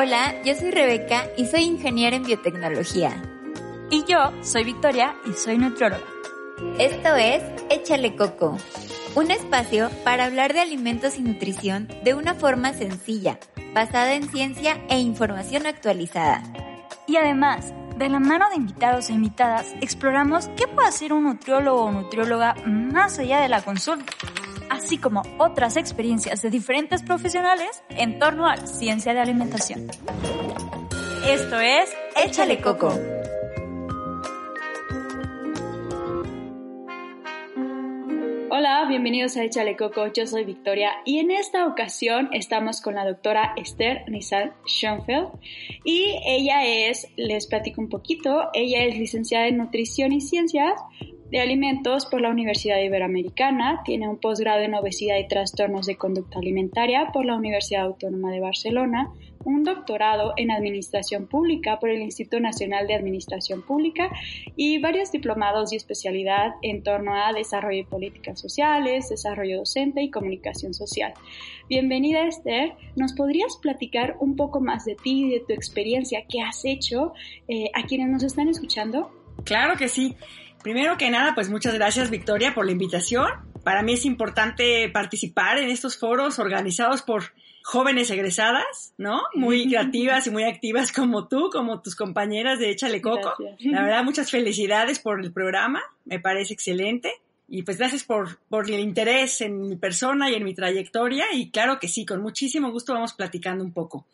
Hola, yo soy Rebeca y soy ingeniera en biotecnología. Y yo soy Victoria y soy nutrióloga. Esto es Échale Coco, un espacio para hablar de alimentos y nutrición de una forma sencilla, basada en ciencia e información actualizada. Y además, de la mano de invitados e invitadas, exploramos qué puede hacer un nutriólogo o nutrióloga más allá de la consulta así como otras experiencias de diferentes profesionales en torno a la ciencia de alimentación. Esto es Échale Coco. Hola, bienvenidos a Échale Coco, yo soy Victoria y en esta ocasión estamos con la doctora Esther Nizar Schoenfeld y ella es, les platico un poquito, ella es licenciada en nutrición y ciencias, de Alimentos por la Universidad Iberoamericana, tiene un posgrado en obesidad y trastornos de conducta alimentaria por la Universidad Autónoma de Barcelona, un doctorado en Administración Pública por el Instituto Nacional de Administración Pública y varios diplomados y especialidad en torno a desarrollo y políticas sociales, desarrollo docente y comunicación social. Bienvenida Esther, ¿nos podrías platicar un poco más de ti y de tu experiencia, qué has hecho eh, a quienes nos están escuchando? Claro que sí. Primero que nada, pues muchas gracias Victoria por la invitación. Para mí es importante participar en estos foros organizados por jóvenes egresadas, ¿no? Muy creativas y muy activas como tú, como tus compañeras de Échale Coco. La verdad, muchas felicidades por el programa, me parece excelente. Y pues gracias por, por el interés en mi persona y en mi trayectoria. Y claro que sí, con muchísimo gusto vamos platicando un poco.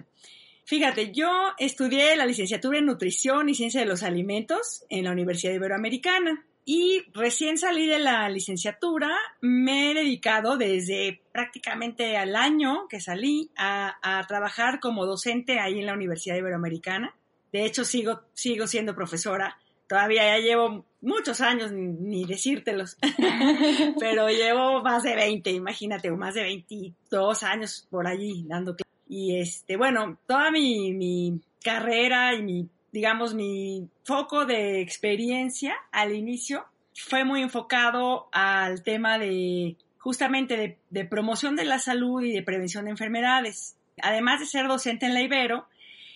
Fíjate, yo estudié la licenciatura en nutrición y ciencia de los alimentos en la Universidad Iberoamericana y recién salí de la licenciatura, me he dedicado desde prácticamente al año que salí a, trabajar como docente ahí en la Universidad Iberoamericana. De hecho, sigo, sigo siendo profesora. Todavía ya llevo muchos años, ni, decírtelos, pero llevo más de 20, imagínate, o más de 22 años por allí dando clases. Y este, bueno, toda mi, carrera y mi, digamos, mi foco de experiencia al inicio fue muy enfocado al tema de justamente de, promoción de la salud y de prevención de enfermedades. Además de ser docente en la Ibero,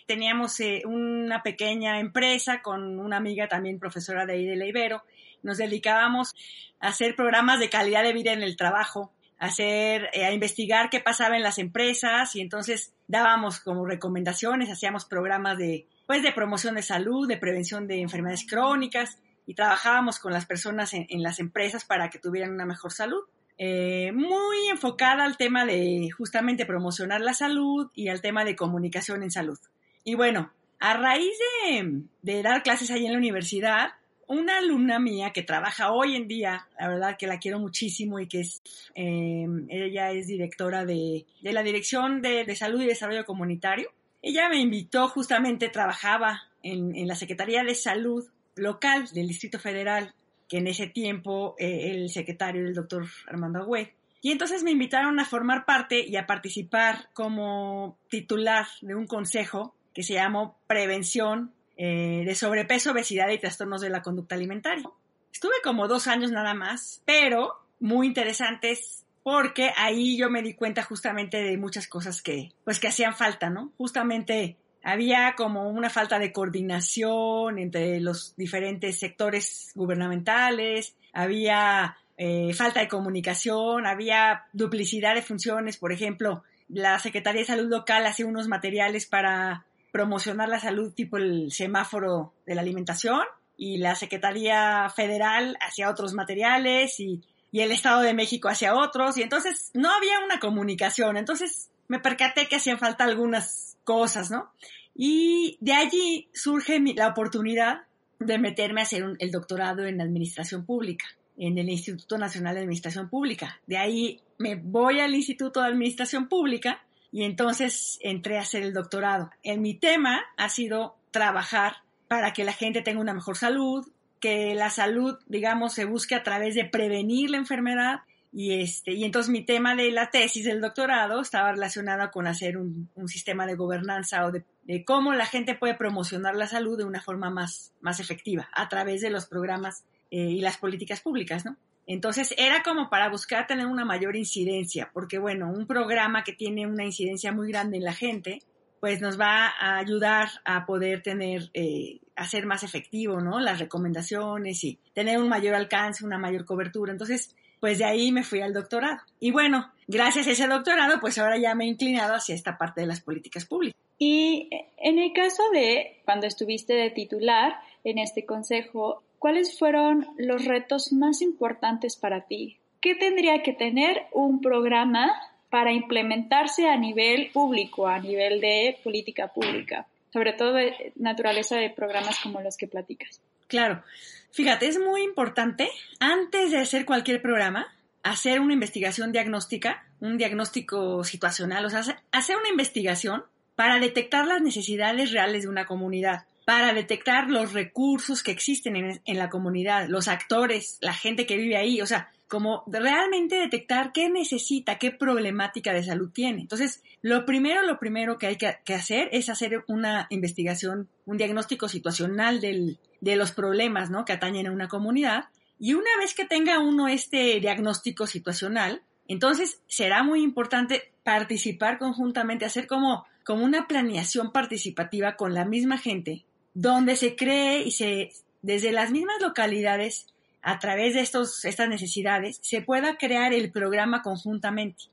teníamos eh, una pequeña empresa con una amiga también profesora de ahí de la Ibero. Nos dedicábamos a hacer programas de calidad de vida en el trabajo hacer, eh, a investigar qué pasaba en las empresas y entonces dábamos como recomendaciones, hacíamos programas de, pues, de promoción de salud, de prevención de enfermedades crónicas y trabajábamos con las personas en, las empresas para que tuvieran una mejor salud. Eh, muy enfocada al tema de justamente promocionar la salud y al tema de comunicación en salud. Y bueno, a raíz de, de dar clases ahí en la universidad, una alumna mía que trabaja hoy en día, la verdad que la quiero muchísimo y que es, em, ella es directora de, la Dirección de, Salud y Desarrollo Comunitario. Ella me invitó, justamente trabajaba en, la Secretaría de Salud local del Distrito Federal, que en ese tiempo eh, el secretario era el doctor Armando Agüed. Y entonces me invitaron a formar parte y a participar como titular de un consejo que se llamó Prevención eh, de sobrepeso, obesidad y trastornos de la conducta alimentaria. Estuve como dos años nada más, pero muy interesantes porque ahí yo me di cuenta justamente de muchas cosas que, pues que hacían falta, ¿no? Justamente había como una falta de coordinación entre los diferentes sectores gubernamentales, había eh, falta de comunicación, había duplicidad de funciones, por ejemplo, la Secretaría de Salud Local hace unos materiales para promocionar la salud tipo el semáforo de la alimentación y la Secretaría Federal hacia otros materiales y, y el Estado de México hacia otros y entonces no había una comunicación, entonces me percaté que hacían falta algunas cosas, ¿no? Y de allí surge la oportunidad de meterme a hacer el doctorado en Administración Pública en el Instituto Nacional de Administración Pública. De ahí me voy al Instituto de Administración Pública y entonces entré a hacer el doctorado. En mi tema ha sido trabajar para que la gente tenga una mejor salud, que la salud, digamos, se busque a través de prevenir la enfermedad. Y, este, y entonces mi tema de la tesis del doctorado estaba relacionado con hacer un, sistema de gobernanza o de, cómo la gente puede promocionar la salud de una forma más, más efectiva a través de los programas eh, y las políticas públicas, ¿no? Entonces era como para buscar tener una mayor incidencia, porque bueno, un programa que tiene una incidencia muy grande en la gente, pues nos va a ayudar a poder tener, eh, a ser más efectivo, ¿no? Las recomendaciones y tener un mayor alcance, una mayor cobertura. Entonces, pues de ahí me fui al doctorado. Y bueno, gracias a ese doctorado, pues ahora ya me he inclinado hacia esta parte de las políticas públicas. Y en el caso de cuando estuviste de titular en este consejo, ¿cuáles fueron los retos más importantes para ti? ¿Qué tendría que tener un programa para implementarse a nivel público, a nivel de política pública? Sobre todo de naturaleza de programas como los que platicas. Claro. Fíjate, es muy importante, antes de hacer cualquier programa, hacer una investigación diagnóstica, un diagnóstico situacional, o sea, hacer una investigación para detectar las necesidades reales de una comunidad, para detectar los recursos que existen en, en, la comunidad, los actores, la gente que vive ahí, o sea, como realmente detectar qué necesita, qué problemática de salud tiene. Entonces, lo primero, lo primero que hay que, hacer es hacer una investigación, un diagnóstico situacional del, de los problemas ¿no? que atañen a una comunidad. Y una vez que tenga uno este diagnóstico situacional, entonces será muy importante participar conjuntamente, hacer como, como una planeación participativa con la misma gente, donde se cree y se, desde las mismas localidades, a través de estos, estas necesidades, se pueda crear el programa conjuntamente.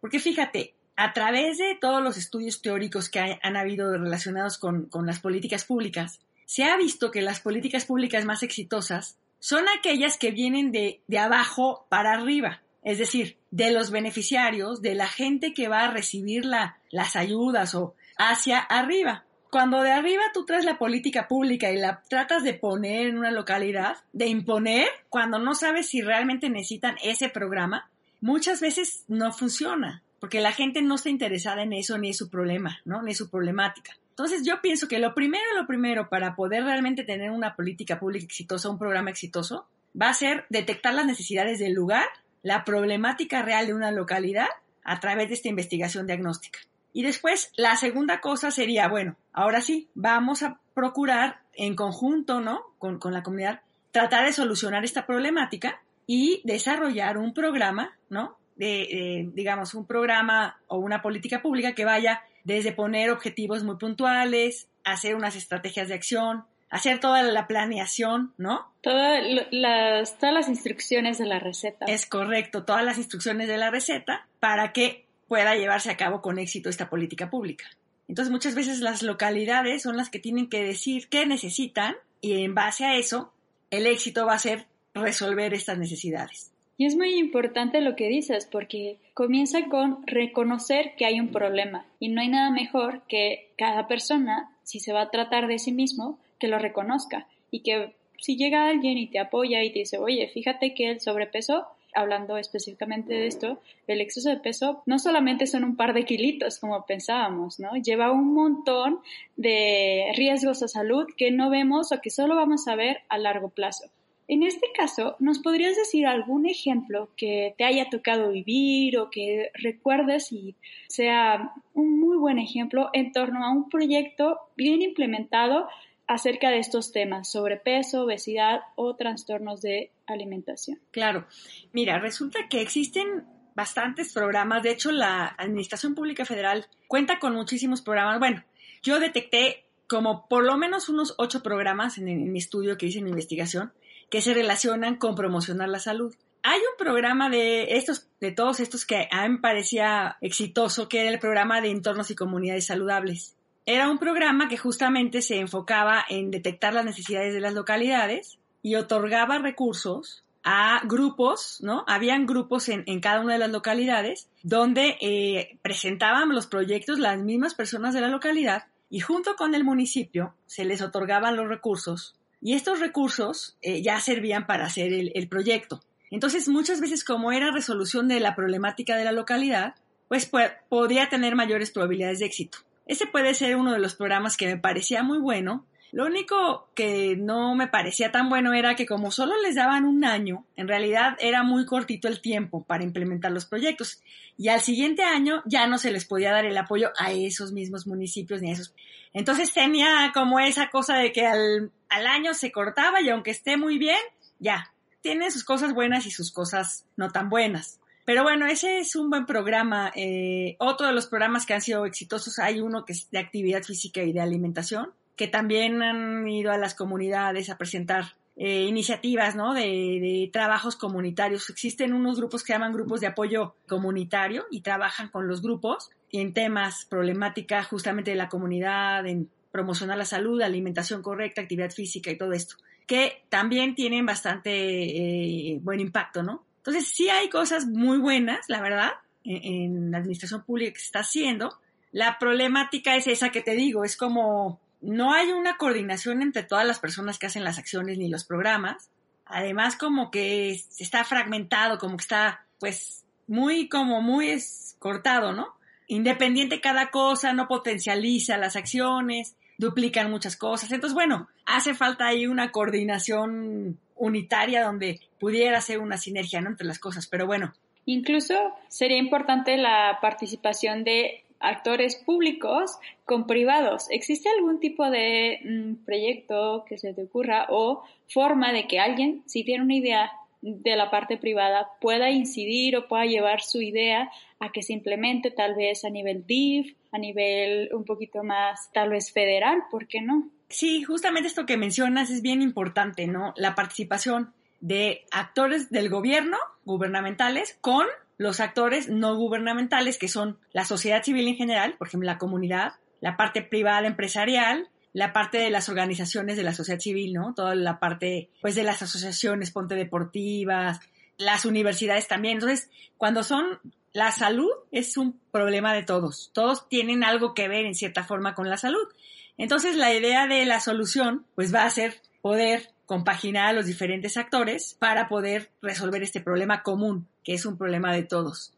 Porque fíjate, a través de todos los estudios teóricos que han habido relacionados con, con las políticas públicas, se ha visto que las políticas públicas más exitosas son aquellas que vienen de, de abajo para arriba, es decir, de los beneficiarios, de la gente que va a recibir la, las ayudas o hacia arriba. Cuando de arriba tú traes la política pública y la tratas de poner en una localidad, de imponer, cuando no sabes si realmente necesitan ese programa, muchas veces no funciona, porque la gente no está interesada en eso ni es su problema, ¿no? Ni es su problemática. Entonces yo pienso que lo primero, lo primero para poder realmente tener una política pública exitosa, un programa exitoso, va a ser detectar las necesidades del lugar, la problemática real de una localidad a través de esta investigación diagnóstica. Y después, la segunda cosa sería, bueno, ahora sí, vamos a procurar en conjunto, ¿no? Con, con la comunidad, tratar de solucionar esta problemática y desarrollar un programa, ¿no? De, de, digamos, un programa o una política pública que vaya desde poner objetivos muy puntuales, hacer unas estrategias de acción, hacer toda la planeación, ¿no? Todas las, todas las instrucciones de la receta. Es correcto, todas las instrucciones de la receta para que pueda llevarse a cabo con éxito esta política pública. Entonces muchas veces las localidades son las que tienen que decir qué necesitan y en base a eso el éxito va a ser resolver estas necesidades. Y es muy importante lo que dices porque comienza con reconocer que hay un problema y no hay nada mejor que cada persona, si se va a tratar de sí mismo, que lo reconozca y que si llega alguien y te apoya y te dice, oye, fíjate que el sobrepeso, hablando específicamente de esto, el exceso de peso no solamente son un par de kilitos como pensábamos, ¿no? Lleva un montón de riesgos a salud que no vemos o que solo vamos a ver a largo plazo. En este caso, ¿nos podrías decir algún ejemplo que te haya tocado vivir o que recuerdes y sea un muy buen ejemplo en torno a un proyecto bien implementado acerca de estos temas, sobrepeso, obesidad o trastornos de alimentación? Claro, mira, resulta que existen bastantes programas, de hecho la Administración Pública Federal cuenta con muchísimos programas. Bueno, yo detecté como por lo menos unos ocho programas en, mi estudio que hice en mi investigación que se relacionan con promocionar la salud. Hay un programa de estos, de todos estos que a mí me parecía exitoso, que era el programa de entornos y comunidades saludables. Era un programa que justamente se enfocaba en detectar las necesidades de las localidades y otorgaba recursos a grupos, ¿no? Habían grupos en, cada una de las localidades donde eh, presentaban los proyectos las mismas personas de la localidad y junto con el municipio se les otorgaban los recursos y estos recursos eh, ya servían para hacer el, el, proyecto. Entonces, muchas veces como era resolución de la problemática de la localidad, pues podía tener mayores probabilidades de éxito. Ese puede ser uno de los programas que me parecía muy bueno. Lo único que no me parecía tan bueno era que como solo les daban un año, en realidad era muy cortito el tiempo para implementar los proyectos. Y al siguiente año ya no se les podía dar el apoyo a esos mismos municipios ni a esos. Entonces tenía como esa cosa de que al, al año se cortaba y aunque esté muy bien, ya, tiene sus cosas buenas y sus cosas no tan buenas. Pero bueno, ese es un buen programa. Eh, otro de los programas que han sido exitosos, hay uno que es de actividad física y de alimentación, que también han ido a las comunidades a presentar eh, iniciativas, ¿no? De, trabajos comunitarios. Existen unos grupos que llaman grupos de apoyo comunitario y trabajan con los grupos en temas, problemática justamente de la comunidad, en promocionar la salud, alimentación correcta, actividad física y todo esto, que también tienen bastante eh, buen impacto, ¿no? Entonces sí hay cosas muy buenas, la verdad, en, la administración pública que se está haciendo. La problemática es esa que te digo, es como no hay una coordinación entre todas las personas que hacen las acciones ni los programas. Además, como que está fragmentado, como que está, pues, muy, como muy cortado, ¿no? Independiente cada cosa, no potencializa las acciones, duplican muchas cosas. Entonces, bueno, hace falta ahí una coordinación unitaria donde pudiera ser una sinergia. Entre las cosas, pero bueno. Incluso sería importante la participación de actores públicos con privados. ¿Existe algún tipo de mm, proyecto que se te ocurra o forma de que alguien, si tiene una idea de la parte privada, pueda incidir o pueda llevar su idea a que se implemente tal vez a nivel DIF, a nivel un poquito más tal vez federal, ¿por qué no? Sí, justamente esto que mencionas es bien importante, ¿no? La participación de actores del gobierno, gubernamentales, con los actores no gubernamentales, que son la sociedad civil en general, por ejemplo, la comunidad, la parte privada empresarial, la parte de las organizaciones de la sociedad civil, ¿no? Toda la parte, pues, de las asociaciones, ponte deportivas, las universidades también. Entonces, cuando son la salud es un problema de todos. Todos tienen algo que ver en cierta forma con la salud. Entonces, la idea de la solución, pues, va a ser poder compaginar a los diferentes actores para poder resolver este problema común, que es un problema de todos.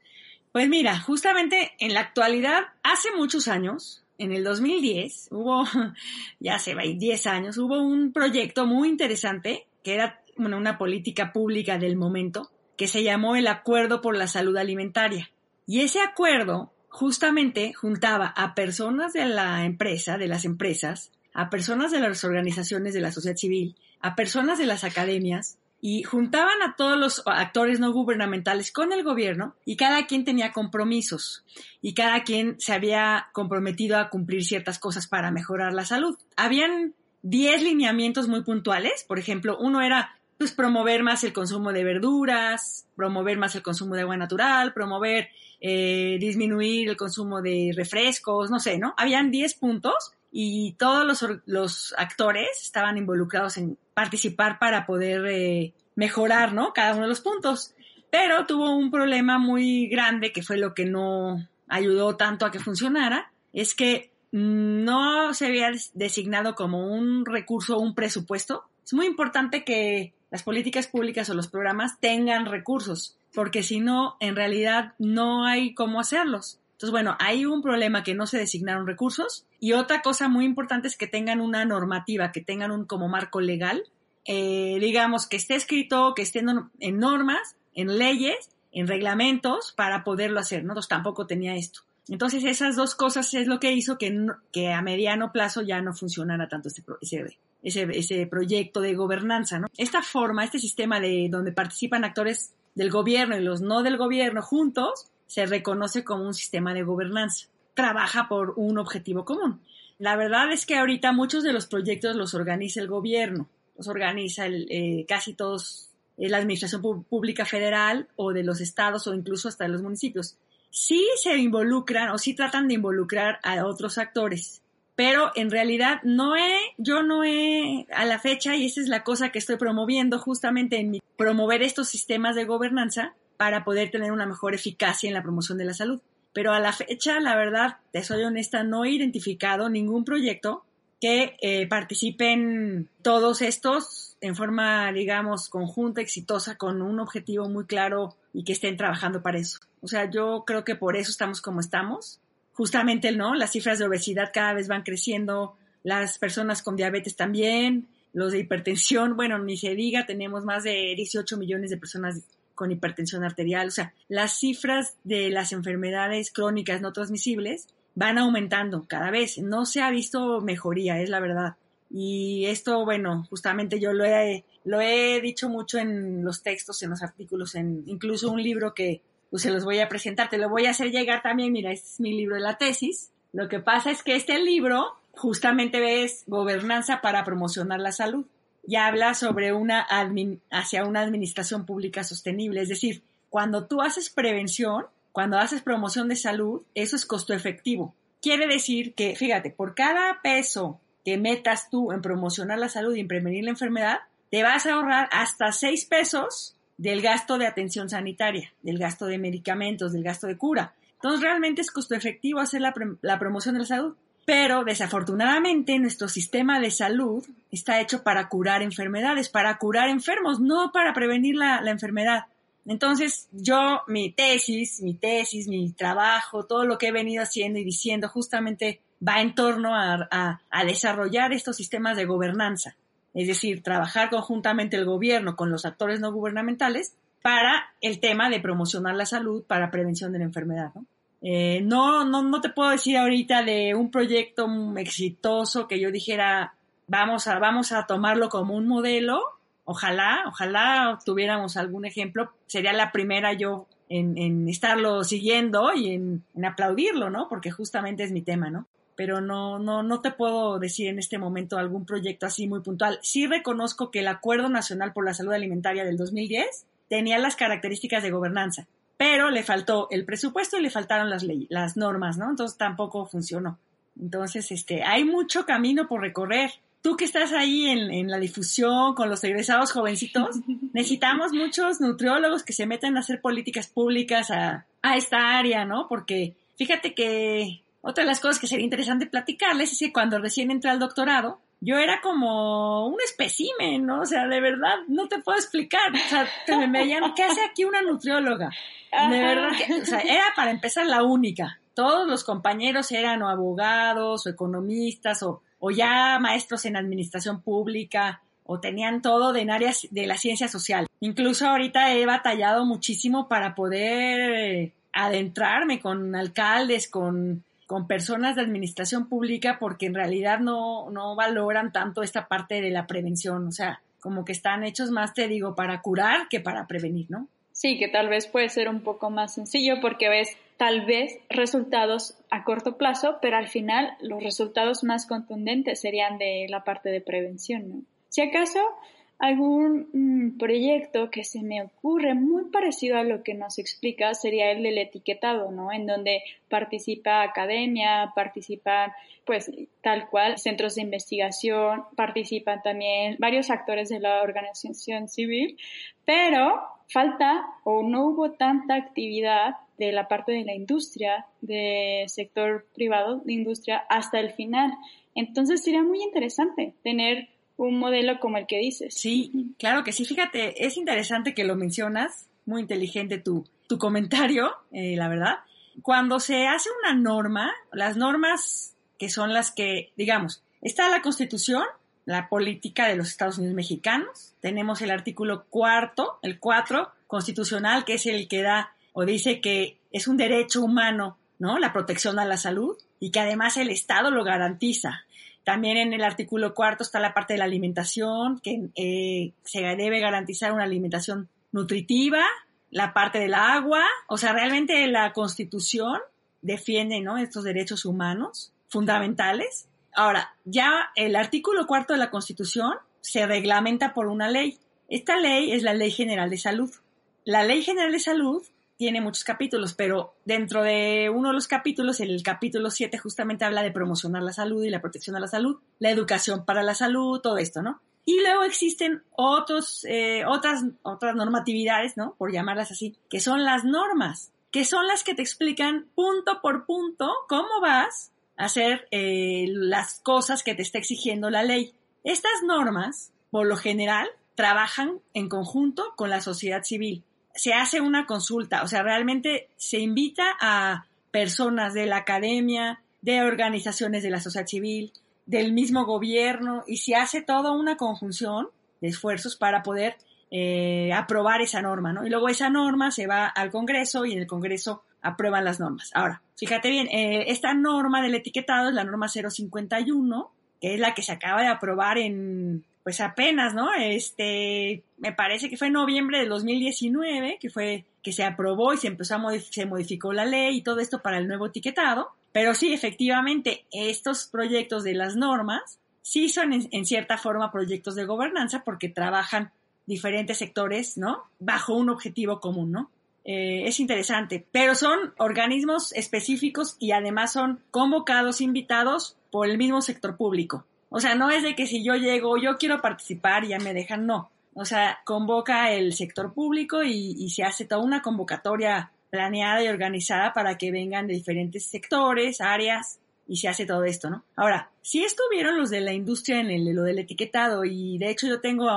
Pues mira, justamente en la actualidad, hace muchos años, en el 2010, hubo, ya se va, 10 años, hubo un proyecto muy interesante que era una política pública del momento que se llamó el Acuerdo por la Salud Alimentaria. Y ese acuerdo justamente juntaba a personas de la empresa, de las empresas, a personas de las organizaciones de la sociedad civil, a personas de las academias y juntaban a todos los actores no gubernamentales con el gobierno y cada quien tenía compromisos y cada quien se había comprometido a cumplir ciertas cosas para mejorar la salud. Habían 10 lineamientos muy puntuales, por ejemplo, uno era pues promover más el consumo de verduras, promover más el consumo de agua natural, promover eh, disminuir el consumo de refrescos, no sé, ¿no? Habían 10 puntos y todos los, actores estaban involucrados en participar para poder eh, mejorar, ¿no? Cada uno de los puntos. Pero tuvo un problema muy grande que fue lo que no ayudó tanto a que funcionara, es que no se había designado como un recurso un presupuesto. Es muy importante que las políticas públicas o los programas tengan recursos, porque si no, en realidad no hay cómo hacerlos. Entonces, bueno, hay un problema que no se designaron recursos y otra cosa muy importante es que tengan una normativa, que tengan un como marco legal, eh, digamos, que esté escrito, que esté en normas, en leyes, en reglamentos para poderlo hacer, ¿no? Entonces tampoco tenía esto. Entonces esas dos cosas es lo que hizo que, que a mediano plazo ya no funcionara tanto este, ese, ese, ese proyecto de gobernanza, ¿no? Esta forma, este sistema de donde participan actores del gobierno y los no del gobierno juntos, se reconoce como un sistema de gobernanza. Trabaja por un objetivo común. La verdad es que ahorita muchos de los proyectos los organiza el gobierno, los organiza el, eh, casi todos eh, la administración pública federal o de los estados o incluso hasta de los municipios. Sí se involucran o sí tratan de involucrar a otros actores, pero en realidad no he, yo no he, a la fecha, y esa es la cosa que estoy promoviendo justamente en mi, promover estos sistemas de gobernanza, para poder tener una mejor eficacia en la promoción de la salud. Pero a la fecha, la verdad, te soy honesta, no he identificado ningún proyecto que eh, participen todos estos en forma, digamos, conjunta, exitosa, con un objetivo muy claro y que estén trabajando para eso. O sea, yo creo que por eso estamos como estamos. Justamente, ¿no? Las cifras de obesidad cada vez van creciendo, las personas con diabetes también, los de hipertensión, bueno, ni se diga, tenemos más de 18 millones de personas con hipertensión arterial. O sea, las cifras de las enfermedades crónicas no transmisibles van aumentando cada vez. No se ha visto mejoría, es la verdad. Y esto, bueno, justamente yo lo he, lo he dicho mucho en los textos, en los artículos, en incluso un libro que pues se los voy a presentar, te lo voy a hacer llegar también, mira, este es mi libro de la tesis. Lo que pasa es que este libro justamente es gobernanza para promocionar la salud y habla sobre una hacia una administración pública sostenible, es decir, cuando tú haces prevención, cuando haces promoción de salud, eso es costo efectivo. Quiere decir que, fíjate, por cada peso que metas tú en promocionar la salud y en prevenir la enfermedad, te vas a ahorrar hasta seis pesos del gasto de atención sanitaria, del gasto de medicamentos, del gasto de cura. Entonces, realmente es costo efectivo hacer la, la promoción de la salud. Pero desafortunadamente nuestro sistema de salud está hecho para curar enfermedades, para curar enfermos, no para prevenir la, enfermedad. Entonces, yo, mi tesis, mi tesis, mi trabajo, todo lo que he venido haciendo y diciendo justamente va en torno a, a, desarrollar estos sistemas de gobernanza. Es decir, trabajar conjuntamente el gobierno con los actores no gubernamentales para el tema de promocionar la salud para prevención de la enfermedad. ¿no? Eh, no, no, no te puedo decir ahorita de un proyecto exitoso que yo dijera, vamos a, vamos a tomarlo como un modelo. Ojalá, ojalá tuviéramos algún ejemplo. Sería la primera yo en, estarlo siguiendo y en, en, aplaudirlo, ¿no? Porque justamente es mi tema, ¿no? Pero no, no, no te puedo decir en este momento algún proyecto así muy puntual. Sí reconozco que el Acuerdo Nacional por la Salud Alimentaria del 2010 tenía las características de gobernanza pero le faltó el presupuesto y le faltaron las las normas, ¿no? Entonces tampoco funcionó. Entonces, este, hay mucho camino por recorrer. Tú que estás ahí en, la difusión con los egresados jovencitos, necesitamos muchos nutriólogos que se metan a hacer políticas públicas a, a esta área, ¿no? Porque fíjate que otra de las cosas que sería interesante platicarles es que cuando recién entré al doctorado, yo era como un espécimen, ¿no? O sea, de verdad, no te puedo explicar. O sea, te me veían, ¿qué hace aquí una nutrióloga? De verdad, o sea, era para empezar la única. Todos los compañeros eran o abogados o economistas o, o ya maestros en administración pública o tenían todo de en áreas de la ciencia social. Incluso ahorita he batallado muchísimo para poder adentrarme con alcaldes, con con personas de administración pública porque en realidad no, no valoran tanto esta parte de la prevención, o sea, como que están hechos más, te digo, para curar que para prevenir, ¿no? Sí, que tal vez puede ser un poco más sencillo porque ves tal vez resultados a corto plazo, pero al final los resultados más contundentes serían de la parte de prevención, ¿no? Si acaso algún mm, proyecto que se me ocurre muy parecido a lo que nos explica sería el del etiquetado, ¿no? En donde participa academia, participan pues tal cual centros de investigación, participan también varios actores de la organización civil, pero falta o no hubo tanta actividad de la parte de la industria, del sector privado de industria hasta el final. Entonces sería muy interesante tener un modelo como el que dices. Sí, claro que sí. Fíjate, es interesante que lo mencionas, muy inteligente tu, tu comentario, eh, la verdad. Cuando se hace una norma, las normas que son las que, digamos, está la Constitución, la política de los Estados Unidos mexicanos, tenemos el artículo cuarto, el cuatro constitucional, que es el que da o dice que es un derecho humano, ¿no? La protección a la salud y que además el Estado lo garantiza. También en el artículo cuarto está la parte de la alimentación, que eh, se debe garantizar una alimentación nutritiva, la parte del agua, o sea, realmente la Constitución defiende ¿no? estos derechos humanos fundamentales. Ahora, ya el artículo cuarto de la Constitución se reglamenta por una ley. Esta ley es la Ley General de Salud. La Ley General de Salud tiene muchos capítulos, pero dentro de uno de los capítulos, el capítulo 7 justamente habla de promocionar la salud y la protección a la salud, la educación para la salud, todo esto, ¿no? Y luego existen otros, eh, otras, otras normatividades, ¿no? Por llamarlas así, que son las normas, que son las que te explican punto por punto cómo vas a hacer eh, las cosas que te está exigiendo la ley. Estas normas, por lo general, trabajan en conjunto con la sociedad civil se hace una consulta, o sea, realmente se invita a personas de la academia, de organizaciones de la sociedad civil, del mismo gobierno, y se hace toda una conjunción de esfuerzos para poder eh, aprobar esa norma, ¿no? Y luego esa norma se va al Congreso y en el Congreso aprueban las normas. Ahora, fíjate bien, eh, esta norma del etiquetado es la norma 051, que es la que se acaba de aprobar en, pues apenas, ¿no? Este, me parece que fue en noviembre de 2019, que fue que se aprobó y se empezó a se modificó la ley y todo esto para el nuevo etiquetado. Pero sí, efectivamente, estos proyectos de las normas sí son en, cierta forma proyectos de gobernanza porque trabajan diferentes sectores, ¿no? Bajo un objetivo común, ¿no? Eh, es interesante, pero son organismos específicos y además son convocados, invitados por el mismo sector público. O sea, no es de que si yo llego, yo quiero participar y ya me dejan, no. O sea, convoca el sector público y, se hace toda una convocatoria planeada y organizada para que vengan de diferentes sectores, áreas, y se hace todo esto, ¿no? Ahora, si estuvieron los de la industria en el, lo del etiquetado, y de hecho yo tengo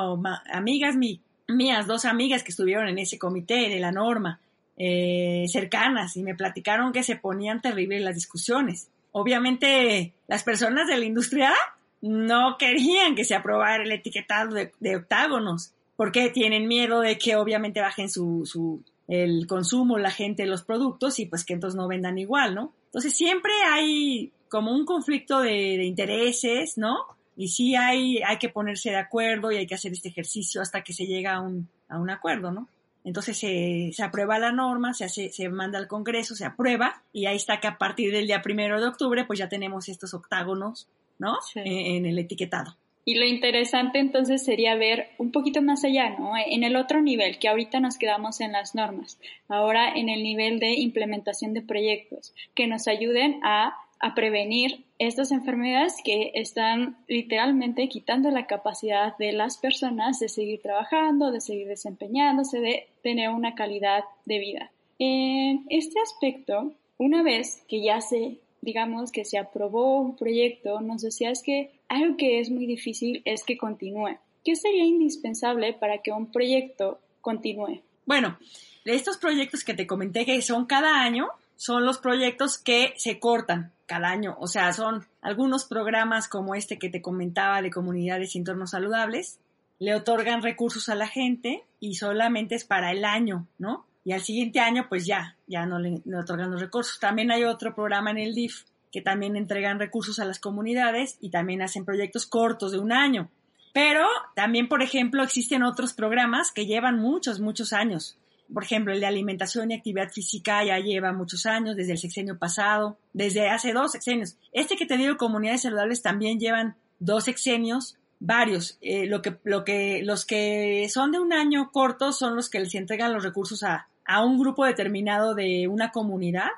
amigas mías, dos amigas que estuvieron en ese comité de la norma, eh, cercanas, y me platicaron que se ponían terribles las discusiones. Obviamente, las personas de la industria no querían que se aprobara el etiquetado de, de octágonos, porque tienen miedo de que obviamente bajen su, su, el consumo, la gente, los productos y pues que entonces no vendan igual, ¿no? Entonces siempre hay como un conflicto de, intereses, ¿no? Y sí hay, hay que ponerse de acuerdo y hay que hacer este ejercicio hasta que se llega a un, a un acuerdo, ¿no? Entonces se, se aprueba la norma, se, hace, se manda al Congreso, se aprueba y ahí está que a partir del día primero de octubre pues ya tenemos estos octágonos, ¿no? en el etiquetado. Y lo interesante entonces sería ver un poquito más allá, ¿no? En el otro nivel, que ahorita nos quedamos en las normas, ahora en el nivel de implementación de proyectos, que nos ayuden a, a prevenir estas enfermedades que están literalmente quitando la capacidad de las personas de seguir trabajando, de seguir desempeñándose, de tener una calidad de vida. En este aspecto, una vez que ya se digamos que se aprobó un proyecto, nos decías que algo que es muy difícil es que continúe. ¿Qué sería indispensable para que un proyecto continúe? Bueno, estos proyectos que te comenté que son cada año, son los proyectos que se cortan cada año. O sea, son algunos programas como este que te comentaba de comunidades y entornos saludables, le otorgan recursos a la gente y solamente es para el año, ¿no? Y al siguiente año pues ya, ya no le, otorgan los recursos. También hay otro programa en el DIF que también entregan recursos a las comunidades y también hacen proyectos cortos de un año. Pero también, por ejemplo, existen otros programas que llevan muchos, muchos años. Por ejemplo, el de alimentación y actividad física ya lleva muchos años, desde el sexenio pasado, desde hace dos sexenios. Este que te digo, comunidades saludables, también llevan dos sexenios, varios. Eh, lo que, lo que, los que son de un año cortos son los que les entregan los recursos a, a un grupo determinado de una comunidad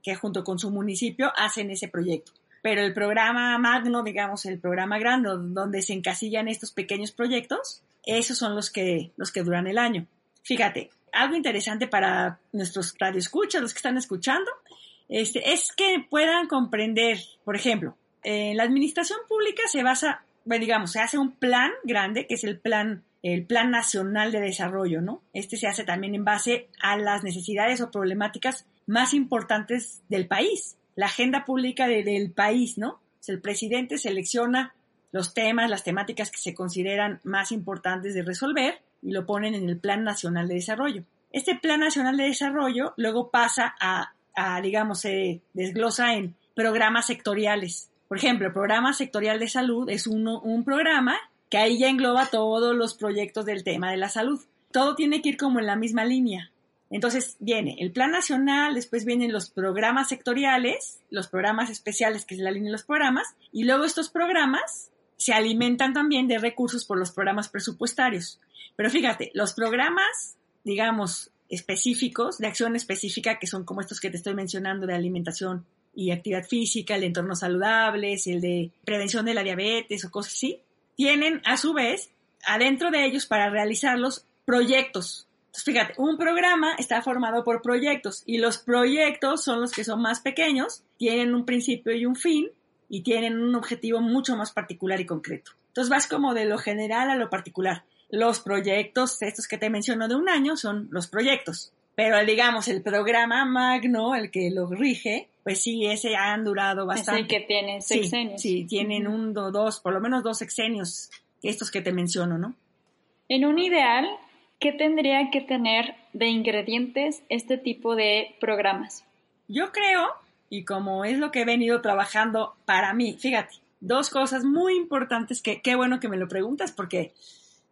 que junto con su municipio hacen ese proyecto. Pero el programa magno, digamos, el programa grande, donde se encasillan estos pequeños proyectos, esos son los que, los que duran el año. Fíjate, algo interesante para nuestros radioescuchas, los que están escuchando, este, es que puedan comprender, por ejemplo, en la administración pública se basa, bueno, digamos, se hace un plan grande, que es el plan el Plan Nacional de Desarrollo, ¿no? Este se hace también en base a las necesidades o problemáticas más importantes del país, la agenda pública del país, ¿no? el presidente selecciona los temas, las temáticas que se consideran más importantes de resolver y lo ponen en el Plan Nacional de Desarrollo. Este Plan Nacional de Desarrollo luego pasa a, a digamos, se desglosa en programas sectoriales. Por ejemplo, el programa sectorial de salud es uno, un programa que ahí ya engloba todos los proyectos del tema de la salud. Todo tiene que ir como en la misma línea. Entonces viene el plan nacional, después vienen los programas sectoriales, los programas especiales, que es la línea de los programas, y luego estos programas se alimentan también de recursos por los programas presupuestarios. Pero fíjate, los programas, digamos, específicos, de acción específica, que son como estos que te estoy mencionando de alimentación y actividad física, el de entornos saludables, el de prevención de la diabetes o cosas así, tienen a su vez adentro de ellos para realizarlos proyectos. Entonces, fíjate, un programa está formado por proyectos y los proyectos son los que son más pequeños, tienen un principio y un fin y tienen un objetivo mucho más particular y concreto. Entonces vas como de lo general a lo particular. Los proyectos, estos que te menciono de un año, son los proyectos. Pero digamos, el programa magno, el que lo rige, pues sí, ese han durado bastante. Es el que tiene sexenios. Sí, tienen un, dos, por lo menos dos sexenios, estos que te menciono, ¿no? En un ideal, ¿qué tendría que tener de ingredientes este tipo de programas? Yo creo, y como es lo que he venido trabajando para mí, fíjate, dos cosas muy importantes que qué bueno que me lo preguntas porque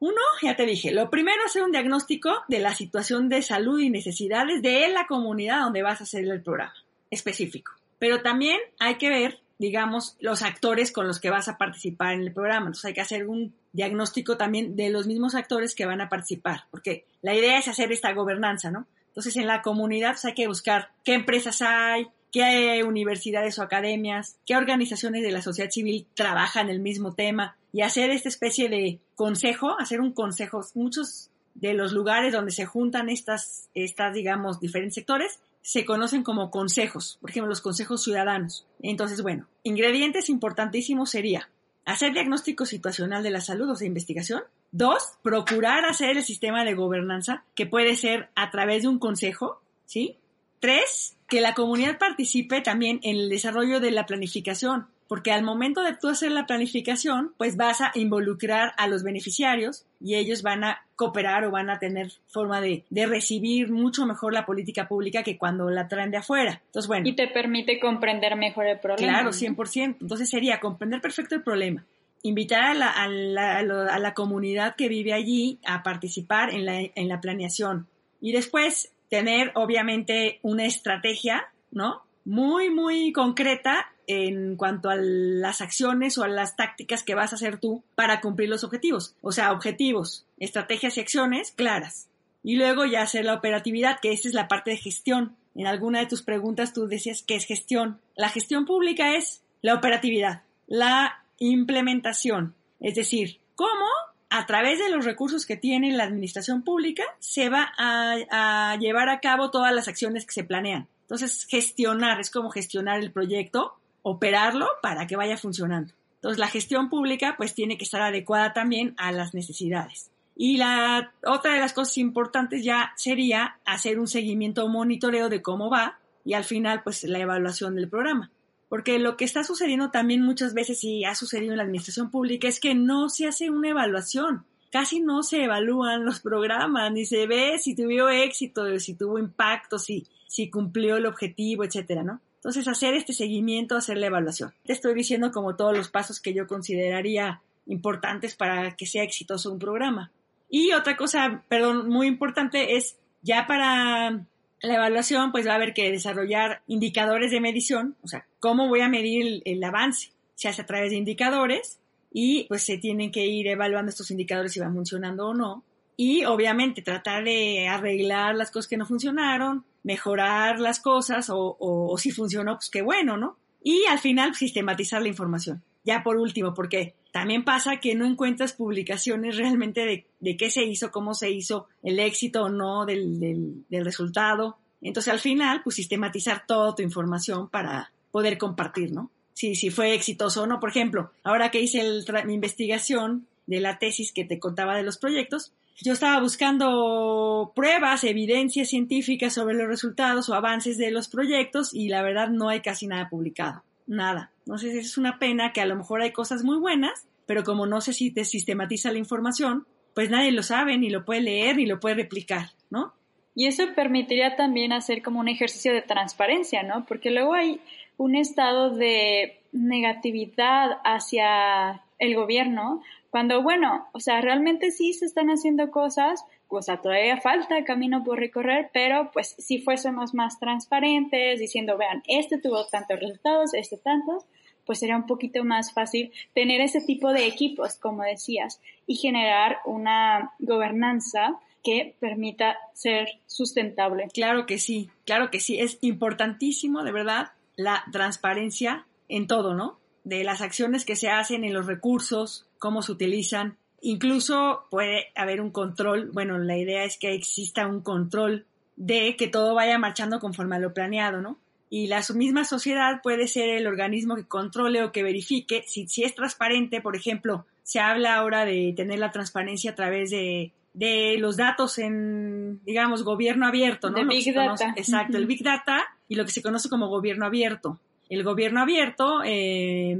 uno, ya te dije, lo primero hacer un diagnóstico de la situación de salud y necesidades de la comunidad donde vas a hacer el programa específico. Pero también hay que ver, digamos, los actores con los que vas a participar en el programa. Entonces hay que hacer un diagnóstico también de los mismos actores que van a participar, porque la idea es hacer esta gobernanza, ¿no? Entonces en la comunidad pues, hay que buscar qué empresas hay, qué universidades o academias, qué organizaciones de la sociedad civil trabajan el mismo tema y hacer esta especie de consejo, hacer un consejo. Muchos de los lugares donde se juntan estas, estas, digamos, diferentes sectores se conocen como consejos, por ejemplo, los consejos ciudadanos. Entonces, bueno, ingredientes importantísimos sería hacer diagnóstico situacional de la salud o de investigación. Dos, procurar hacer el sistema de gobernanza, que puede ser a través de un consejo, ¿sí? Tres, que la comunidad participe también en el desarrollo de la planificación, porque al momento de tú hacer la planificación, pues vas a involucrar a los beneficiarios y ellos van a cooperar o van a tener forma de, recibir mucho mejor la política pública que cuando la traen de afuera. Entonces, bueno. Y te permite comprender mejor el problema. Claro, 100%. Entonces sería comprender perfecto el problema. Invitar a la, a la, a la comunidad que vive allí a participar en la, en la planeación. Y después tener obviamente una estrategia, ¿no? Muy, muy concreta en cuanto a las acciones o a las tácticas que vas a hacer tú para cumplir los objetivos. O sea, objetivos, estrategias y acciones claras. Y luego ya hacer la operatividad, que esa es la parte de gestión. En alguna de tus preguntas tú decías que es gestión. La gestión pública es la operatividad, la implementación. Es decir, cómo a través de los recursos que tiene la administración pública, se va a, llevar a cabo todas las acciones que se planean. Entonces, gestionar es como gestionar el proyecto, operarlo para que vaya funcionando. Entonces, la gestión pública pues tiene que estar adecuada también a las necesidades. Y la otra de las cosas importantes ya sería hacer un seguimiento o monitoreo de cómo va y al final pues la evaluación del programa. Porque lo que está sucediendo también muchas veces y ha sucedido en la administración pública es que no se hace una evaluación. Casi no se evalúan los programas, ni se ve si tuvo éxito, si tuvo impacto, si, si cumplió el objetivo, etcétera, ¿no? Entonces, hacer este seguimiento, hacer la evaluación. Te estoy diciendo como todos los pasos que yo consideraría importantes para que sea exitoso un programa. Y otra cosa, perdón, muy importante es ya para la evaluación pues va a haber que desarrollar indicadores de medición, o sea, cómo voy a medir el, avance. Se hace a través de indicadores y pues se tienen que ir evaluando estos indicadores si van funcionando o no. Y obviamente tratar de arreglar las cosas que no funcionaron, mejorar las cosas o, o, si funcionó, pues qué bueno, ¿no? Y al final sistematizar la información. Ya por último, porque también pasa que no encuentras publicaciones realmente de, de qué se hizo, cómo se hizo, el éxito o no del, del, del resultado. Entonces al final, pues sistematizar toda tu información para poder compartir, ¿no? Si, si fue exitoso o no. Por ejemplo, ahora que hice mi investigación de la tesis que te contaba de los proyectos, yo estaba buscando pruebas, evidencias científicas sobre los resultados o avances de los proyectos y la verdad no hay casi nada publicado. Nada. Entonces es una pena que a lo mejor hay cosas muy buenas, pero como no te sistematiza la información, pues nadie lo sabe, ni lo puede leer, ni lo puede replicar, ¿no? Y eso permitiría también hacer como un ejercicio de transparencia, ¿no? Porque luego hay un estado de negatividad hacia el gobierno, cuando, bueno, o sea, realmente sí se están haciendo cosas, o sea, todavía falta camino por recorrer, pero pues si fuésemos más transparentes, diciendo, vean, este tuvo tantos resultados, este tantos, pues sería un poquito más fácil tener ese tipo de equipos, como decías, y generar una gobernanza que permita ser sustentable. Claro que sí, claro que sí. Es importantísimo, de verdad, la transparencia en todo, ¿no? De las acciones que se hacen, en los recursos, cómo se utilizan. Incluso puede haber un control, bueno, la idea es que exista un control de que todo vaya marchando conforme a lo planeado, ¿no? Y la misma sociedad puede ser el organismo que controle o que verifique si, si es transparente, por ejemplo, se habla ahora de tener la transparencia a través de de los datos en, digamos, gobierno abierto, ¿no? Big Data. exacto, el Big Data y lo que se conoce como gobierno abierto. El gobierno abierto, eh,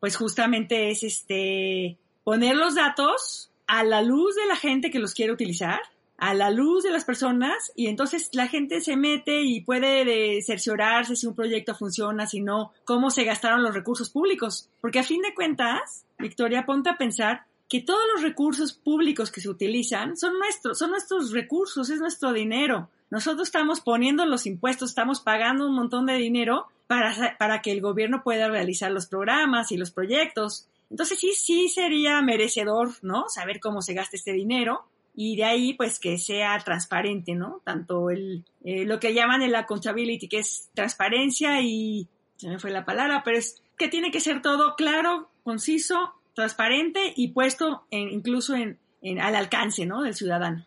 pues justamente es este, poner los datos a la luz de la gente que los quiere utilizar, a la luz de las personas y entonces la gente se mete y puede cerciorarse si un proyecto funciona, si no, cómo se gastaron los recursos públicos. Porque a fin de cuentas, Victoria, ponte a pensar que todos los recursos públicos que se utilizan son nuestros, son nuestros recursos, es nuestro dinero. Nosotros estamos poniendo los impuestos, estamos pagando un montón de dinero para, para que el gobierno pueda realizar los programas y los proyectos. Entonces sí, sí sería merecedor, ¿no? Saber cómo se gasta este dinero y de ahí pues que sea transparente, ¿no? Tanto el, eh, lo que llaman el accountability, que es transparencia y, se me fue la palabra, pero es que tiene que ser todo claro, conciso, transparente y puesto incluso en, al alcance, ¿no? Del ciudadano.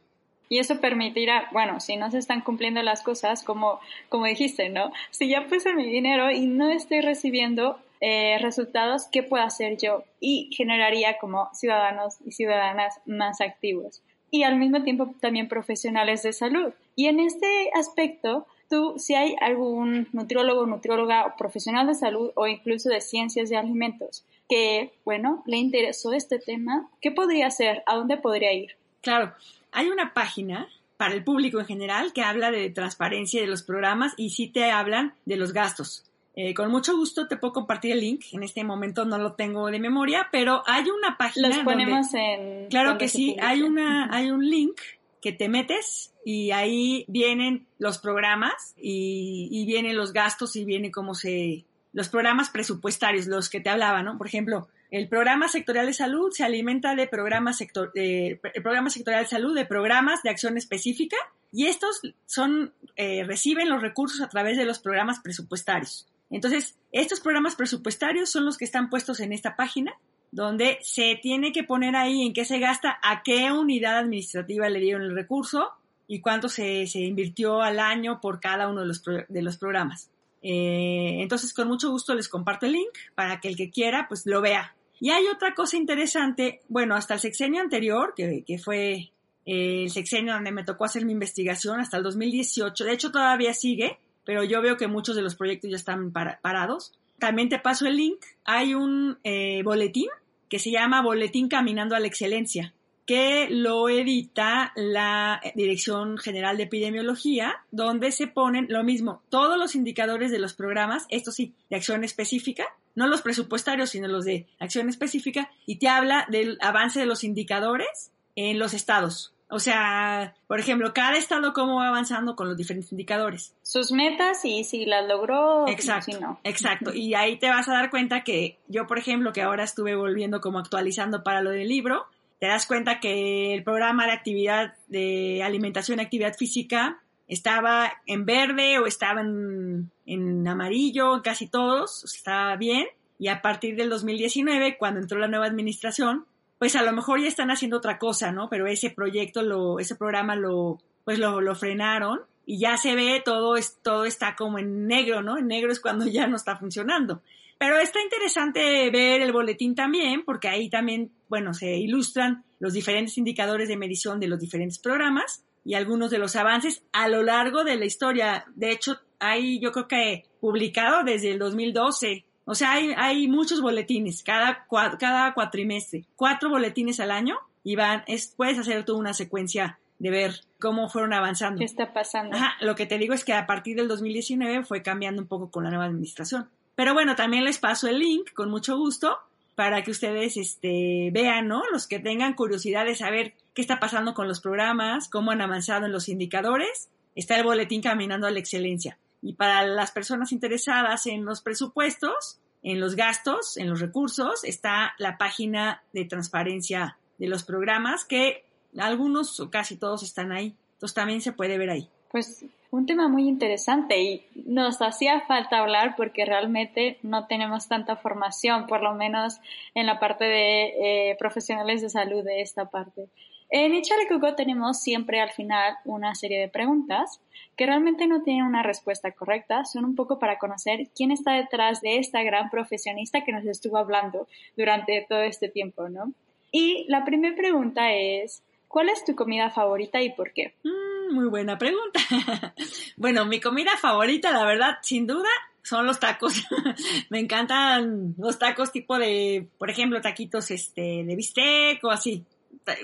Y eso permitirá, bueno, si no se están cumpliendo las cosas, como, como dijiste, ¿no? Si ya puse mi dinero y no estoy recibiendo eh, resultados, ¿qué puedo hacer yo? Y generaría como ciudadanos y ciudadanas más activos y al mismo tiempo también profesionales de salud. Y en este aspecto, tú, si hay algún nutriólogo, nutrióloga o profesional de salud o incluso de ciencias de alimentos que, bueno, le interesó este tema, ¿qué podría hacer? ¿A dónde podría ir? Claro, hay una página para el público en general que habla de transparencia de los programas y sí te hablan de los gastos. Eh, con mucho gusto te puedo compartir el link. En este momento no lo tengo de memoria, pero hay una página. Los ponemos en. Claro que sí, hay una, hay un link que te metes y ahí vienen los programas y, y vienen los gastos y viene cómo se, los programas presupuestarios, los que te hablaba, ¿no? Por ejemplo, el programa sectorial de salud se alimenta de programas sector, el programa sectorial de salud de programas de acción específica y estos son eh, reciben los recursos a través de los programas presupuestarios. Entonces, estos programas presupuestarios son los que están puestos en esta página, donde se tiene que poner ahí en qué se gasta, a qué unidad administrativa le dieron el recurso y cuánto se, se invirtió al año por cada uno de los, de los programas. Eh, entonces, con mucho gusto les comparto el link para que el que quiera, pues lo vea. Y hay otra cosa interesante, bueno, hasta el sexenio anterior, que, que fue eh, el sexenio donde me tocó hacer mi investigación, hasta el 2018, de hecho todavía sigue, pero yo veo que muchos de los proyectos ya están parados. También te paso el link. Hay un eh, boletín que se llama Boletín Caminando a la Excelencia, que lo edita la Dirección General de Epidemiología, donde se ponen lo mismo, todos los indicadores de los programas, esto sí, de acción específica, no los presupuestarios, sino los de acción específica, y te habla del avance de los indicadores en los estados. O sea, por ejemplo, cada estado cómo va avanzando con los diferentes indicadores. Sus metas y si las logró, exacto, si no. Exacto. Y ahí te vas a dar cuenta que yo, por ejemplo, que ahora estuve volviendo como actualizando para lo del libro, te das cuenta que el programa de actividad de alimentación y actividad física estaba en verde o estaba en, en amarillo, casi todos, estaba bien. Y a partir del 2019, cuando entró la nueva administración, pues a lo mejor ya están haciendo otra cosa, ¿no? Pero ese proyecto, lo, ese programa lo, pues lo, lo frenaron y ya se ve todo, es, todo está como en negro, ¿no? En negro es cuando ya no está funcionando. Pero está interesante ver el boletín también, porque ahí también, bueno, se ilustran los diferentes indicadores de medición de los diferentes programas y algunos de los avances a lo largo de la historia. De hecho, hay yo creo que publicado desde el 2012 o sea, hay, hay muchos boletines cada, cada cuatrimestre, cuatro boletines al año y van, es, puedes hacer toda una secuencia de ver cómo fueron avanzando. ¿Qué está pasando? Ajá, lo que te digo es que a partir del 2019 fue cambiando un poco con la nueva administración. Pero bueno, también les paso el link con mucho gusto para que ustedes este, vean, ¿no? Los que tengan curiosidad de saber qué está pasando con los programas, cómo han avanzado en los indicadores, está el boletín Caminando a la Excelencia. Y para las personas interesadas en los presupuestos, en los gastos, en los recursos, está la página de transparencia de los programas, que algunos o casi todos están ahí. Entonces también se puede ver ahí. Pues un tema muy interesante y nos hacía falta hablar porque realmente no tenemos tanta formación, por lo menos en la parte de eh, profesionales de salud de esta parte. En Coco tenemos siempre al final una serie de preguntas que realmente no tienen una respuesta correcta, son un poco para conocer quién está detrás de esta gran profesionista que nos estuvo hablando durante todo este tiempo, ¿no? Y la primera pregunta es, ¿cuál es tu comida favorita y por qué? Mm, muy buena pregunta. bueno, mi comida favorita, la verdad, sin duda, son los tacos. Me encantan los tacos tipo de, por ejemplo, taquitos este de bistec o así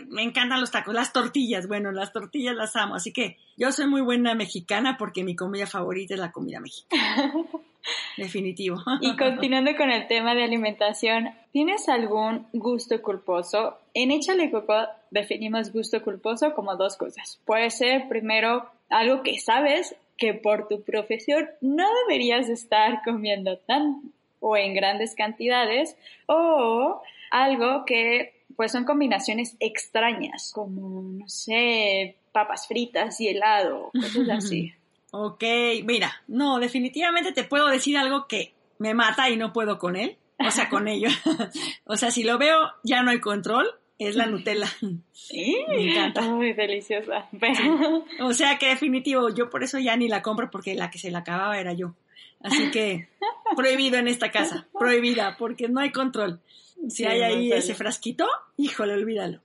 me encantan los tacos, las tortillas, bueno, las tortillas las amo, así que yo soy muy buena mexicana porque mi comida favorita es la comida mexicana. Definitivo. Y continuando con el tema de alimentación, ¿tienes algún gusto culposo? En Échale Coco definimos gusto culposo como dos cosas. Puede ser primero algo que sabes que por tu profesión no deberías estar comiendo tan o en grandes cantidades o algo que pues son combinaciones extrañas como no sé papas fritas y helado cosas así Ok, mira, no, definitivamente te puedo decir algo que me mata y no puedo con él, o sea, con ello. o sea, si lo veo, ya no hay control, es la Nutella. Sí, me encanta. Muy deliciosa. O sea que definitivo, yo por eso ya ni la compro porque la que se la acababa era yo. Así que prohibido en esta casa, prohibida, porque no hay control. Si hay ahí ese frasquito, híjole, olvídalo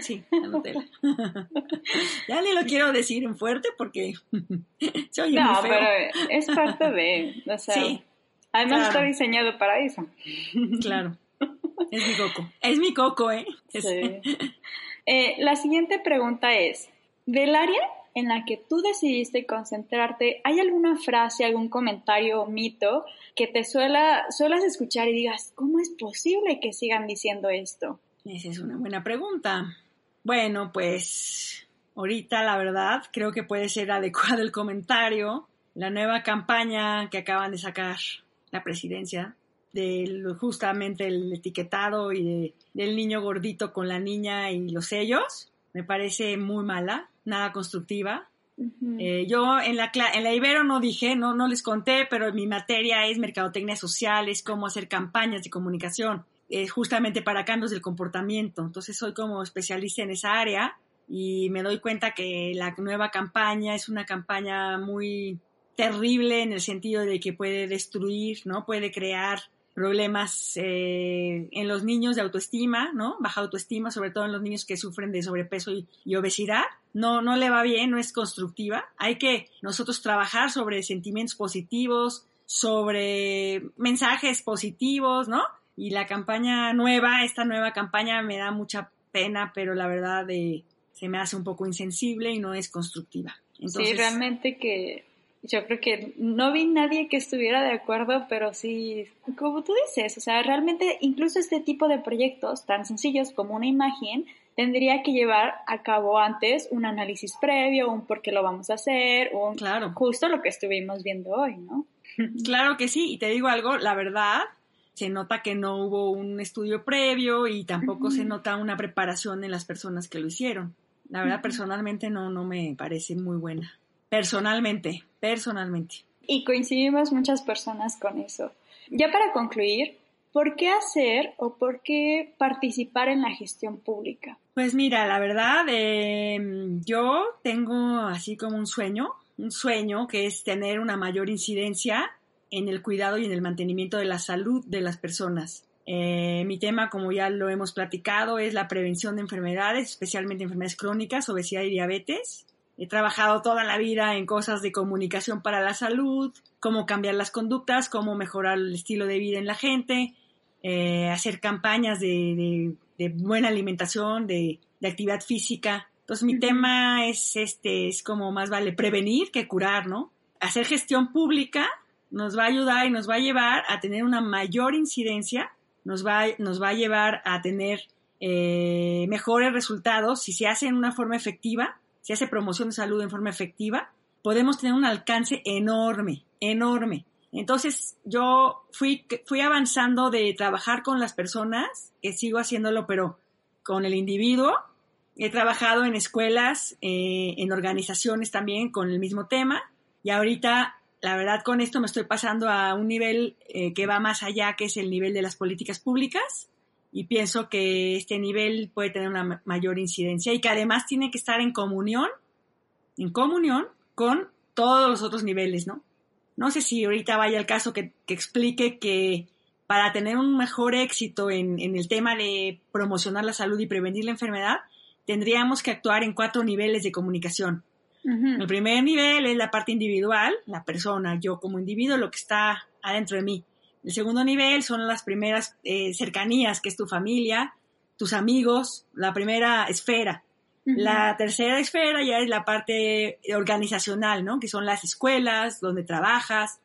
sí, la Nutella. ya ni lo quiero decir en fuerte porque soy No, pero es parte de, o sea, sí, además está diseñado para eso. claro. Es mi coco. Es mi coco, ¿eh? Sí. eh la siguiente pregunta es, del área en la que tú decidiste concentrarte, ¿hay alguna frase, algún comentario o mito que te suela, suelas escuchar y digas, ¿cómo es posible que sigan diciendo esto? Esa es una buena pregunta. Bueno, pues ahorita la verdad creo que puede ser adecuado el comentario. La nueva campaña que acaban de sacar la presidencia de justamente el etiquetado y del niño gordito con la niña y los sellos me parece muy mala, nada constructiva. Eh, yo en la, en la Ibero no dije, no, no les conté, pero mi materia es mercadotecnia social, es cómo hacer campañas de comunicación. Eh, justamente para cambios del comportamiento. Entonces soy como especialista en esa área y me doy cuenta que la nueva campaña es una campaña muy terrible en el sentido de que puede destruir, ¿no? Puede crear problemas eh, en los niños de autoestima, ¿no? Baja autoestima, sobre todo en los niños que sufren de sobrepeso y, y, obesidad. No, no le va bien, no es constructiva. Hay que nosotros trabajar sobre sentimientos positivos, sobre mensajes positivos, ¿no? Y la campaña nueva, esta nueva campaña me da mucha pena, pero la verdad de, se me hace un poco insensible y no es constructiva. sí, realmente que yo creo que no vi nadie que estuviera de acuerdo, pero sí, como tú dices, o sea, realmente incluso este tipo de proyectos tan sencillos como una imagen tendría que llevar a cabo antes un análisis previo, un por qué lo vamos a hacer, un claro. justo lo que estuvimos viendo hoy, ¿no? Claro que sí, y te digo algo, la verdad, se nota que no hubo un estudio previo y tampoco se nota una preparación en las personas que lo hicieron. La verdad, personalmente no, no me parece muy buena. Personalmente, personalmente. Y coincidimos muchas personas con eso. Ya para concluir, ¿por qué hacer o por qué participar en la gestión pública? Pues mira, la verdad, em, yo tengo así como un sueño, un sueño que es tener una mayor incidencia en el cuidado y en el mantenimiento de la salud de las personas. Eh, mi tema, como ya lo hemos platicado, es la prevención de enfermedades, especialmente enfermedades crónicas, obesidad y diabetes. He trabajado toda la vida en cosas de comunicación para la salud, cómo cambiar las conductas, cómo mejorar el estilo de vida en la gente, eh, hacer campañas de, buena alimentación, de, actividad física. Entonces mi tema es este, es como más vale prevenir que curar, ¿no? Hacer gestión pública nos va a ayudar y nos va a llevar a tener una mayor incidencia, nos va, nos va a llevar a tener eh, mejores resultados si se hace en una forma efectiva, si hace promoción de salud en forma efectiva, podemos tener un alcance enorme, enorme. Entonces yo fui, fui avanzando de trabajar con las personas, que sigo haciéndolo, pero con el individuo. He trabajado en escuelas, eh, en organizaciones también con el mismo tema. Y ahorita la verdad con esto me estoy pasando a un nivel eh, que va más allá, que es el nivel de las políticas públicas, y pienso que este nivel puede tener una mayor incidencia y que además tiene que estar en comunión, en comunión con todos los otros niveles, ¿no? No sé si ahorita vaya el caso que, explique que para tener un mejor éxito en, en el tema de promocionar la salud y prevenir la enfermedad, tendríamos que actuar en cuatro niveles de comunicación el primer nivel es la parte individual, la persona, yo como individuo, lo que está adentro de mí. El segundo nivel son las primeras eh, cercanías, que es tu familia, tus amigos, la primera esfera. La tercera esfera ya es la parte organizacional, ¿no? Que son las escuelas, donde trabajas.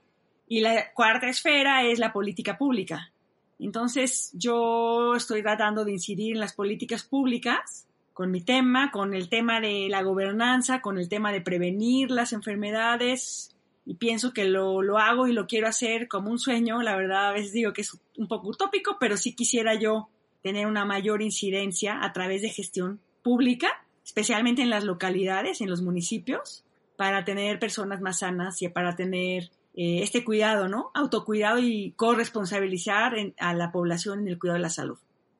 Y la cuarta esfera es la política pública. Entonces, yo estoy tratando de incidir en las políticas públicas con mi tema, con el tema de la gobernanza, con el tema de prevenir las enfermedades. Y pienso que lo, lo hago y lo quiero hacer como un sueño. La verdad, a veces digo que es un poco utópico, pero sí quisiera yo tener una mayor incidencia a través de gestión pública especialmente en las localidades, en los municipios, para tener personas más sanas y para tener eh, este cuidado, ¿no? Autocuidado y corresponsabilizar a la población en el cuidado de la salud.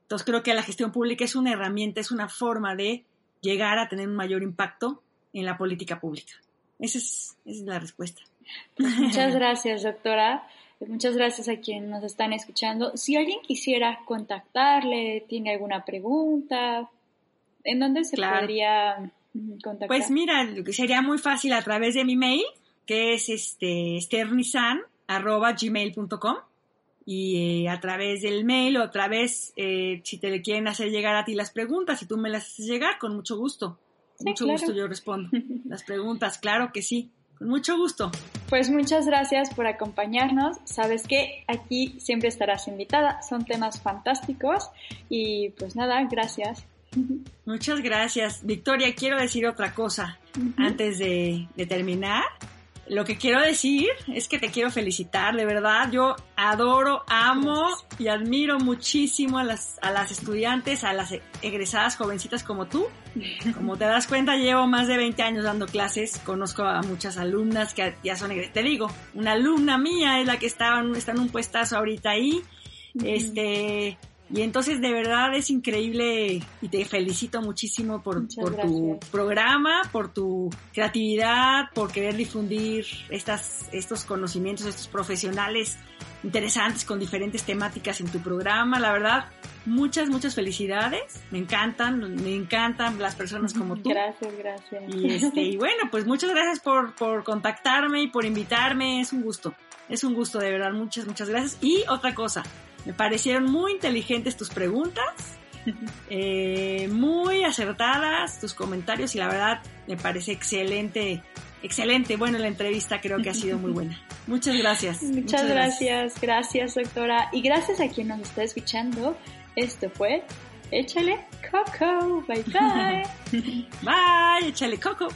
Entonces creo que la gestión pública es una herramienta, es una forma de llegar a tener un mayor impacto en la política pública. Esa es, esa es la respuesta. Pues muchas gracias, doctora. Muchas gracias a quienes nos están escuchando. Si alguien quisiera contactarle, tiene alguna pregunta, ¿En dónde se podría contactar? Pues mira, sería muy fácil a través de mi mail, que es este gmail.com y eh, a través del mail o a través, eh, si te le quieren hacer llegar a ti las preguntas, si tú me las haces llegar, con mucho gusto. Con mucho gusto yo respondo las preguntas, claro que sí. Con mucho gusto. Pues muchas gracias por acompañarnos. Sabes que aquí siempre estarás invitada. Son temas fantásticos. Y pues nada, gracias. Muchas gracias. Victoria, quiero decir otra cosa antes de, terminar. Lo que quiero decir es que te quiero felicitar, de verdad. Yo adoro, amo y admiro muchísimo a las, a las estudiantes, a las egresadas jovencitas como tú. Como te das cuenta, llevo más de 20 años dando clases. Conozco a muchas alumnas que ya son egresadas. Te digo, una alumna mía es la que está, está en un puestazo ahorita ahí. Este, y entonces de verdad es increíble y te felicito muchísimo por, tu programa, por tu creatividad, por querer difundir estas, estos conocimientos, estos profesionales interesantes con diferentes temáticas en tu programa. La verdad, muchas, muchas felicidades. Me encantan, me encantan las personas como tú. Gracias, gracias. Y, este, y bueno, pues muchas gracias por, por contactarme y por invitarme. Es un gusto. Es un gusto, de verdad. Muchas, muchas gracias. Y otra cosa, me parecieron muy inteligentes tus preguntas, eh, muy acertadas tus comentarios y la verdad me parece excelente, excelente. Bueno, la entrevista creo que ha sido muy buena. Muchas gracias. Muchas, gracias. gracias, doctora. Y gracias a quien nos está escuchando. Esto fue Échale Coco. Bye bye. bye, échale Coco.